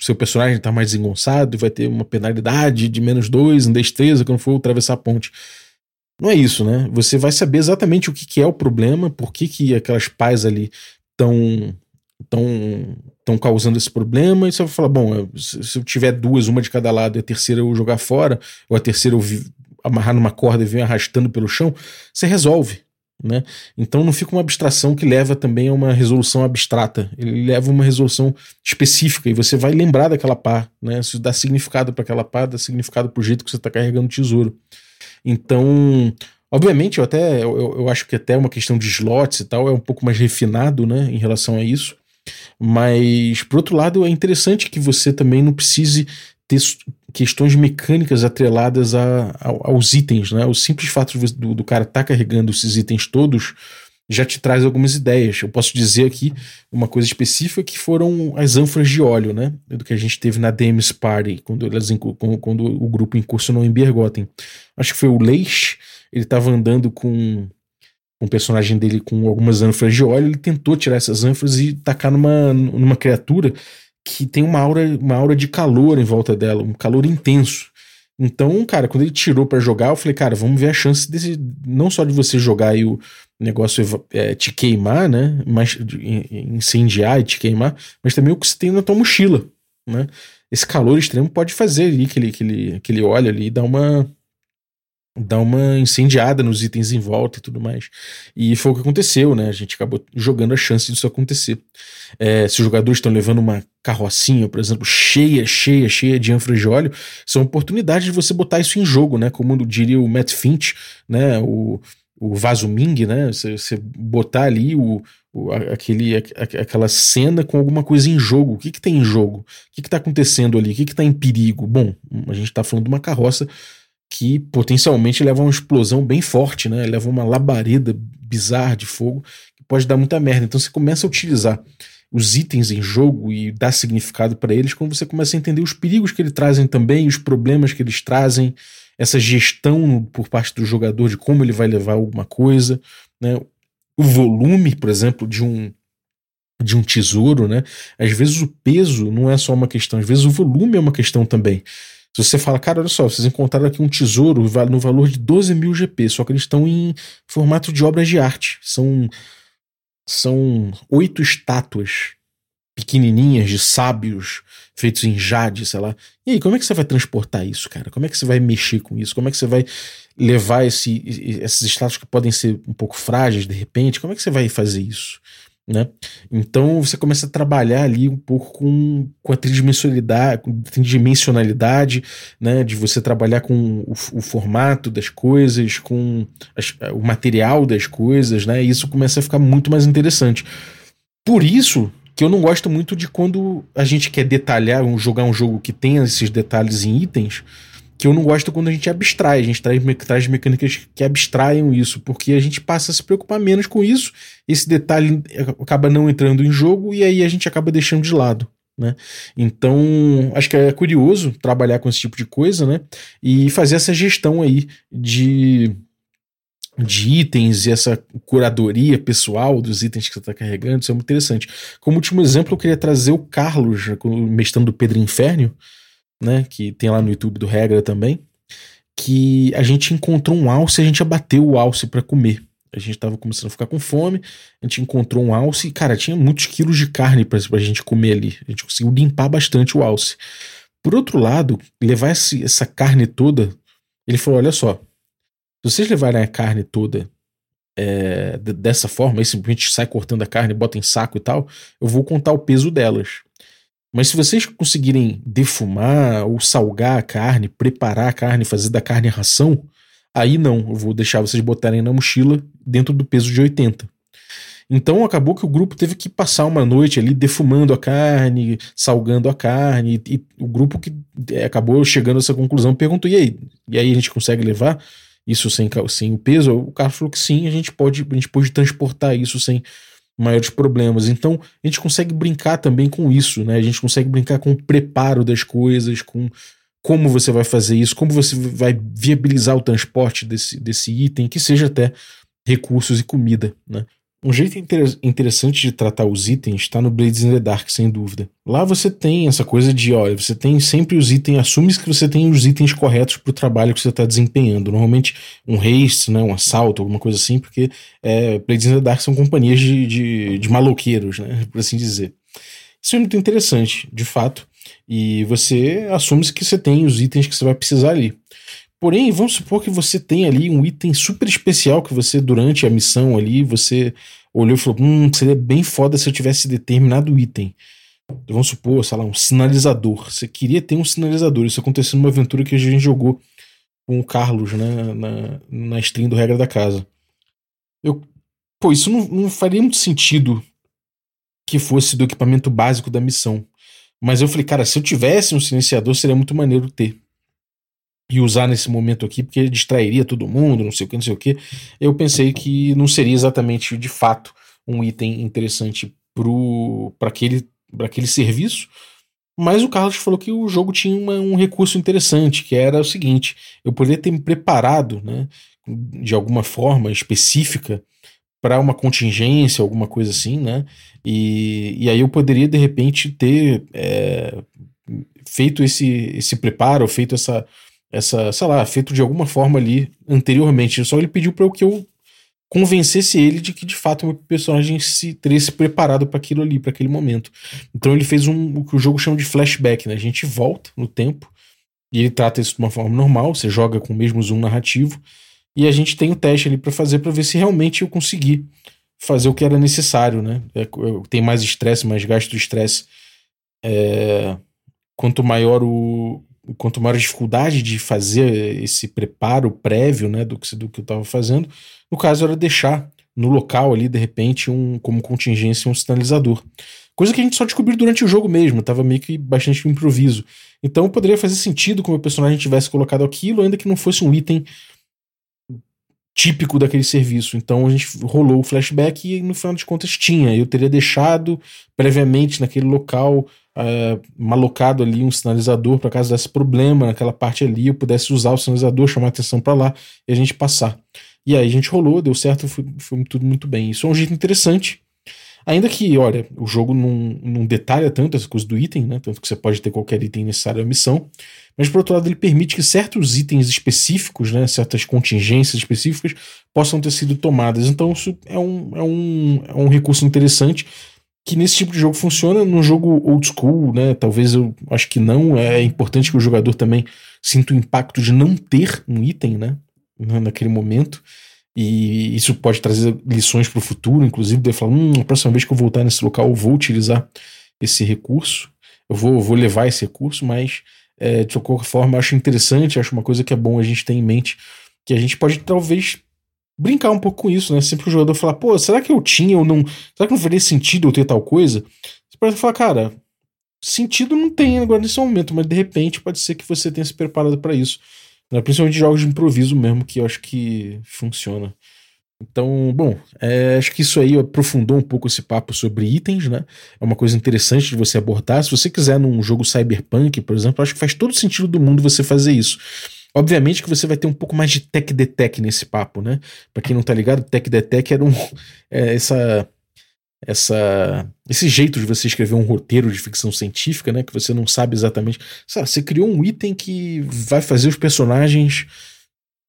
seu personagem está mais desengonçado e vai ter uma penalidade de menos dois em destreza quando for atravessar a ponte. Não é isso, né? Você vai saber exatamente o que, que é o problema, por que, que aquelas pais ali estão tão, tão causando esse problema, e você vai falar: bom, se eu tiver duas, uma de cada lado, e a terceira eu jogar fora, ou a terceira eu amarrar numa corda e vir arrastando pelo chão, você resolve. Né? Então não fica uma abstração que leva também a uma resolução abstrata, ele leva uma resolução específica e você vai lembrar daquela pá, né? Isso dá significado para aquela pá, dá significado para o jeito que você está carregando o tesouro. Então, obviamente, eu até eu, eu, acho que até uma questão de slots e tal é um pouco mais refinado, né, em relação a isso. Mas, por outro lado, é interessante que você também não precise ter questões mecânicas atreladas a, a, aos itens, né? O simples fato do, do cara estar tá carregando esses itens todos já te traz algumas ideias. Eu posso dizer aqui uma coisa específica que foram as ânforas de óleo, né? Do que a gente teve na Demis Party, quando, elas, quando o grupo incursionou em Bergotten. Acho que foi o Leish, ele estava andando com, o personagem dele com algumas ânforas de óleo, ele tentou tirar essas ânforas e tacar numa, numa criatura que tem uma aura, uma aura de calor em volta dela, um calor intenso. Então, cara, quando ele tirou para jogar, eu falei, cara, vamos ver a chance desse, não só de você jogar e o negócio é, te queimar, né? Mas incendiar e te queimar, mas também o que você tem na tua mochila, né? Esse calor extremo pode fazer ali aquele, aquele, aquele óleo ali dar uma dar uma incendiada nos itens em volta e tudo mais. E foi o que aconteceu, né? A gente acabou jogando a chance disso acontecer. É, se os jogadores estão levando uma carrocinha, por exemplo, cheia, cheia, cheia de ânforas de óleo, são oportunidades de você botar isso em jogo, né? Como diria o Matt Finch, né? O, o Vaso Ming, né? Você, você botar ali o, o, aquele, aquela cena com alguma coisa em jogo. O que, que tem em jogo? O que está acontecendo ali? O que está em perigo? Bom, a gente está falando de uma carroça que potencialmente leva a uma explosão bem forte, né? Leva uma labareda bizarra de fogo que pode dar muita merda. Então você começa a utilizar os itens em jogo e dar significado para eles quando você começa a entender os perigos que eles trazem também, os problemas que eles trazem, essa gestão por parte do jogador de como ele vai levar alguma coisa, né? O volume, por exemplo, de um de um tesouro, né? Às vezes o peso não é só uma questão, às vezes o volume é uma questão também. Se você fala, cara, olha só, vocês encontraram aqui um tesouro no valor de 12 mil GP, só que eles estão em formato de obras de arte. São, são oito estátuas pequenininhas de sábios feitos em jade, sei lá. E aí, como é que você vai transportar isso, cara? Como é que você vai mexer com isso? Como é que você vai levar esse, esses estátuas que podem ser um pouco frágeis de repente? Como é que você vai fazer isso? Né? Então você começa a trabalhar ali um pouco com, com a tridimensionalidade, com tridimensionalidade né? de você trabalhar com o, o formato das coisas, com as, o material das coisas, né? E isso começa a ficar muito mais interessante. Por isso que eu não gosto muito de quando a gente quer detalhar, jogar um jogo que tenha esses detalhes em itens, que eu não gosto quando a gente abstrai, a gente traz, traz mecânicas que abstraiam isso, porque a gente passa a se preocupar menos com isso, esse detalhe acaba não entrando em jogo e aí a gente acaba deixando de lado. Né? Então, acho que é curioso trabalhar com esse tipo de coisa, né? E fazer essa gestão aí de, de itens e essa curadoria pessoal dos itens que você está carregando, isso é muito interessante. Como último exemplo, eu queria trazer o Carlos, mestrando do Pedro Inferno, né? Que tem lá no YouTube do Regra também. Que a gente encontrou um alce a gente abateu o alce para comer. A gente tava começando a ficar com fome, a gente encontrou um alce e, cara, tinha muitos quilos de carne pra, pra gente comer ali. A gente conseguiu limpar bastante o alce. Por outro lado, levar esse, essa carne toda, ele falou: olha só, se vocês levarem a carne toda é, dessa forma, aí simplesmente sai cortando a carne, bota em saco e tal, eu vou contar o peso delas. Mas se vocês conseguirem defumar ou salgar a carne, preparar a carne, fazer da carne ração, aí não, eu vou deixar vocês botarem na mochila dentro do peso de 80. Então acabou que o grupo teve que passar uma noite ali defumando a carne, salgando a carne, e, o grupo que é, acabou chegando a essa conclusão perguntou: e aí? E aí a gente consegue levar isso sem, sem o peso? O cara falou que sim, a gente pode, a gente pode transportar isso sem maiores problemas. Então, a gente consegue brincar também com isso, né? A gente consegue brincar com o preparo das coisas, com como você vai fazer isso, como você vai viabilizar o transporte desse, desse item, que seja até recursos e comida, né? Um jeito inter interessante de tratar os itens está no Blades in the Dark, sem dúvida. Lá você tem essa coisa de, olha, você tem sempre os itens, assume que você tem os itens corretos para o trabalho que você está desempenhando. Normalmente um haste, né, um assalto, alguma coisa assim, porque é, Blades in the Dark são companhias de, de, de maloqueiros, né, por assim dizer. Isso é muito interessante, de fato, e você assume que você tem os itens que você vai precisar ali. Porém, vamos supor que você tem ali um item super especial que você, durante a missão ali, você olhou e falou: Hum, seria bem foda se eu tivesse determinado item. Vamos supor, sei lá, um sinalizador. Você queria ter um sinalizador. Isso aconteceu numa aventura que a gente jogou com o Carlos, né, na, na stream do Regra da Casa. Eu, pô, isso não, não faria muito sentido que fosse do equipamento básico da missão. Mas eu falei, cara, se eu tivesse um silenciador, seria muito maneiro ter e usar nesse momento aqui, porque distrairia todo mundo, não sei o que, não sei o que. Eu pensei que não seria exatamente, de fato, um item interessante para aquele, aquele serviço. Mas o Carlos falou que o jogo tinha uma, um recurso interessante, que era o seguinte: eu poderia ter me preparado, né, de alguma forma específica, para uma contingência, alguma coisa assim, né? E, e aí eu poderia, de repente, ter é, feito esse, esse preparo, feito essa, essa, sei lá, feito de alguma forma ali anteriormente. Só ele pediu para que eu convencesse ele de que de fato o meu personagem se teria se preparado para aquilo ali, para aquele momento. Então ele fez um, o que o jogo chama de flashback, né? A gente volta no tempo e ele trata isso de uma forma normal, você joga com o mesmo zoom narrativo e a gente tem o um teste ali para fazer para ver se realmente eu consegui fazer o que era necessário, né? É, tem mais estresse, mais gasto de estresse. É, quanto maior o, quanto maior a dificuldade de fazer esse preparo prévio né, do, que, do que eu estava fazendo, no caso era deixar no local ali, de repente, um como contingência um sinalizador. Coisa que a gente só descobriu durante o jogo mesmo, tava meio que bastante improviso. Então poderia fazer sentido como o personagem tivesse colocado aquilo, ainda que não fosse um item típico daquele serviço. Então a gente rolou o flashback e no final de contas tinha. Eu teria deixado previamente naquele local uh, malocado ali um sinalizador para caso desse problema naquela parte ali, eu pudesse usar o sinalizador, chamar atenção para lá e a gente passar. E aí a gente rolou, deu certo, foi, foi tudo muito bem. Isso é um jeito interessante. Ainda que, olha, o jogo não, não detalha tanto essa coisa do item, né? Tanto que você pode ter qualquer item necessário à missão. Mas, por outro lado, ele permite que certos itens específicos, né? Certas contingências específicas possam ter sido tomadas. Então, isso é um, é um, é um recurso interessante que nesse tipo de jogo funciona no jogo old school, né? Talvez eu acho que não. É importante que o jogador também sinta o impacto de não ter um item, né? Naquele momento. E isso pode trazer lições para o futuro, inclusive, de falar: hum, a próxima vez que eu voltar nesse local, eu vou utilizar esse recurso, eu vou, eu vou levar esse recurso, mas é, de qualquer forma, acho interessante, acho uma coisa que é bom a gente ter em mente, que a gente pode talvez brincar um pouco com isso, né? Sempre o jogador falar, pô, será que eu tinha ou não. Será que não faria sentido eu ter tal coisa? Você pode falar, cara, sentido não tem agora nesse momento, mas de repente pode ser que você tenha se preparado para isso. Né? Principalmente jogos de improviso mesmo, que eu acho que funciona. Então, bom, é, acho que isso aí aprofundou um pouco esse papo sobre itens, né? É uma coisa interessante de você abordar. Se você quiser num jogo cyberpunk, por exemplo, acho que faz todo sentido do mundo você fazer isso. Obviamente que você vai ter um pouco mais de tech de tech nesse papo, né? Para quem não tá ligado, tech de tech era um é, essa essa esse jeito de você escrever um roteiro de ficção científica, né, que você não sabe exatamente, sabe, você criou um item que vai fazer os personagens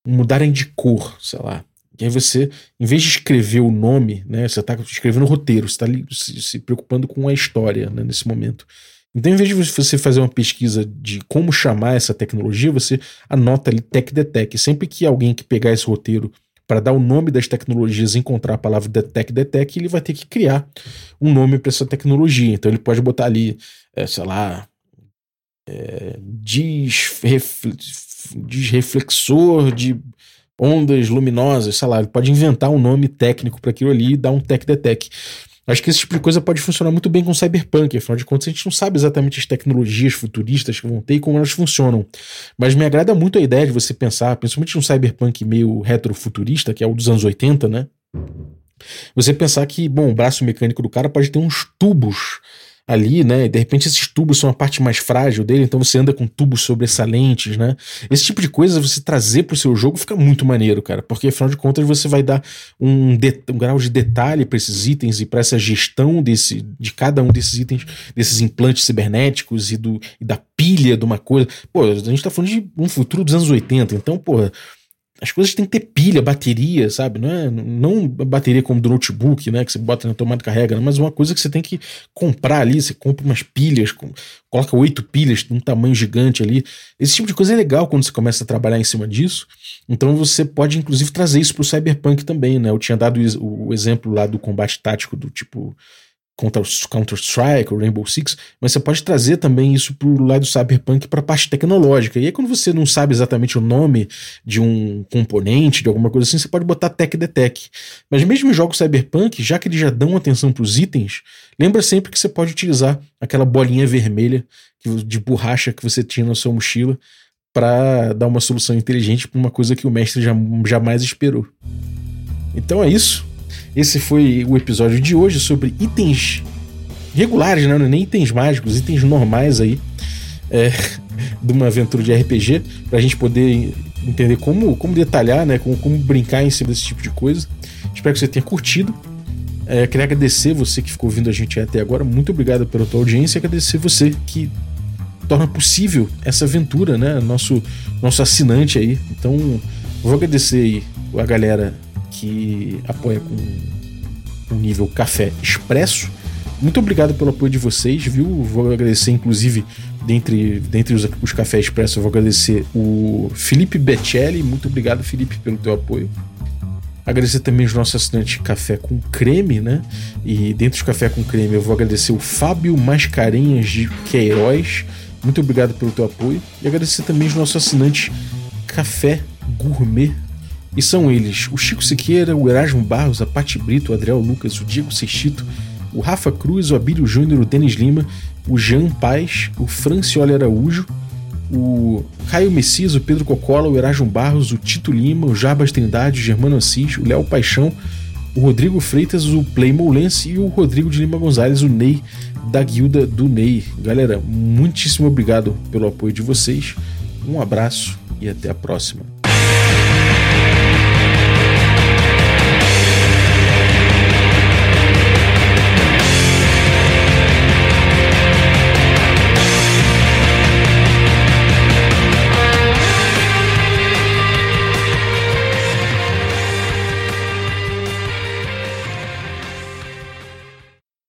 mudarem de cor, sei lá. E aí você, em vez de escrever o nome, né, você está escrevendo o roteiro, você está se, se, preocupando com a história né, nesse momento. Então, em vez de você fazer uma pesquisa de como chamar essa tecnologia, você anota ali Tech Detect. Sempre que alguém que pegar esse roteiro para dar o nome das tecnologias encontrar a palavra Detect Detect, ele vai ter que criar um nome para essa tecnologia. Então, ele pode botar ali, é, sei lá, é, desreflexor de ondas luminosas, sei lá, ele pode inventar um nome técnico para aquilo ali e dar um tech detect. Acho que esse tipo de coisa pode funcionar muito bem com Cyberpunk, afinal de contas a gente não sabe exatamente as tecnologias futuristas que vão ter e como elas funcionam. Mas me agrada muito a ideia de você pensar, principalmente num Cyberpunk meio retrofuturista, que é o dos anos 80, né? Você pensar que, bom, o braço mecânico do cara pode ter uns tubos ali, né? De repente esses tubos são a parte mais frágil dele, então você anda com tubos sobressalentes, né? Esse tipo de coisa você trazer pro seu jogo fica muito maneiro, cara, porque afinal de contas você vai dar um, um grau de detalhe para esses itens e para essa gestão desse, de cada um desses itens, desses implantes cibernéticos e, do, e da pilha de uma coisa. Pô, a gente tá falando de um futuro dos anos 80, então, pô, as coisas têm que ter pilha, bateria, sabe? Não é não bateria como do notebook, né? Que você bota na tomada e carrega, mas uma coisa que você tem que comprar ali. Você compra umas pilhas, coloca oito pilhas de um tamanho gigante ali. Esse tipo de coisa é legal quando você começa a trabalhar em cima disso. Então você pode, inclusive, trazer isso para o Cyberpunk também, né? Eu tinha dado o exemplo lá do combate tático do tipo Counter-Strike ou Rainbow Six, mas você pode trazer também isso para o lado cyberpunk para a parte tecnológica. E aí, quando você não sabe exatamente o nome de um componente, de alguma coisa assim, você pode botar Tech Detect. Mas mesmo em jogos cyberpunk, já que eles já dão atenção para os itens, lembra sempre que você pode utilizar aquela bolinha vermelha de borracha que você tinha na sua mochila para dar uma solução inteligente para uma coisa que o mestre já, jamais esperou. Então é isso. Esse foi o episódio de hoje sobre itens regulares, né? é nem itens mágicos, itens normais aí é, de uma aventura de RPG, para a gente poder entender como, como detalhar, né? Como, como brincar em cima desse tipo de coisa. Espero que você tenha curtido. É, queria agradecer você que ficou ouvindo a gente até agora. Muito obrigado pela tua audiência. Agradecer você que torna possível essa aventura, né? Nosso, nosso assinante aí. Então, vou agradecer aí a galera que apoia com um nível café expresso. Muito obrigado pelo apoio de vocês, viu? Vou agradecer, inclusive, dentre, dentre os, os cafés expressos, eu vou agradecer o Felipe Becelli. Muito obrigado, Felipe, pelo teu apoio. Agradecer também os nossos assinantes Café com Creme, né? E dentro dos Café com Creme eu vou agradecer o Fábio Mascarenhas de Queiroz. Muito obrigado pelo teu apoio. E agradecer também os nossos assinantes Café Gourmet e são eles o Chico Siqueira, o Erasmo Barros, a Pati Brito, o Adriel Lucas, o Diego Sextito, o Rafa Cruz, o Abílio Júnior, o Denis Lima, o Jean Paz, o Francioli Araújo, o Caio Messias, o Pedro Cocola, o Erasmo Barros, o Tito Lima, o Jarbas Trindade, o Germano Assis, o Léo Paixão, o Rodrigo Freitas, o Play Moulense e o Rodrigo de Lima Gonzalez, o Ney da guilda do Ney. Galera, muitíssimo obrigado pelo apoio de vocês. Um abraço e até a próxima.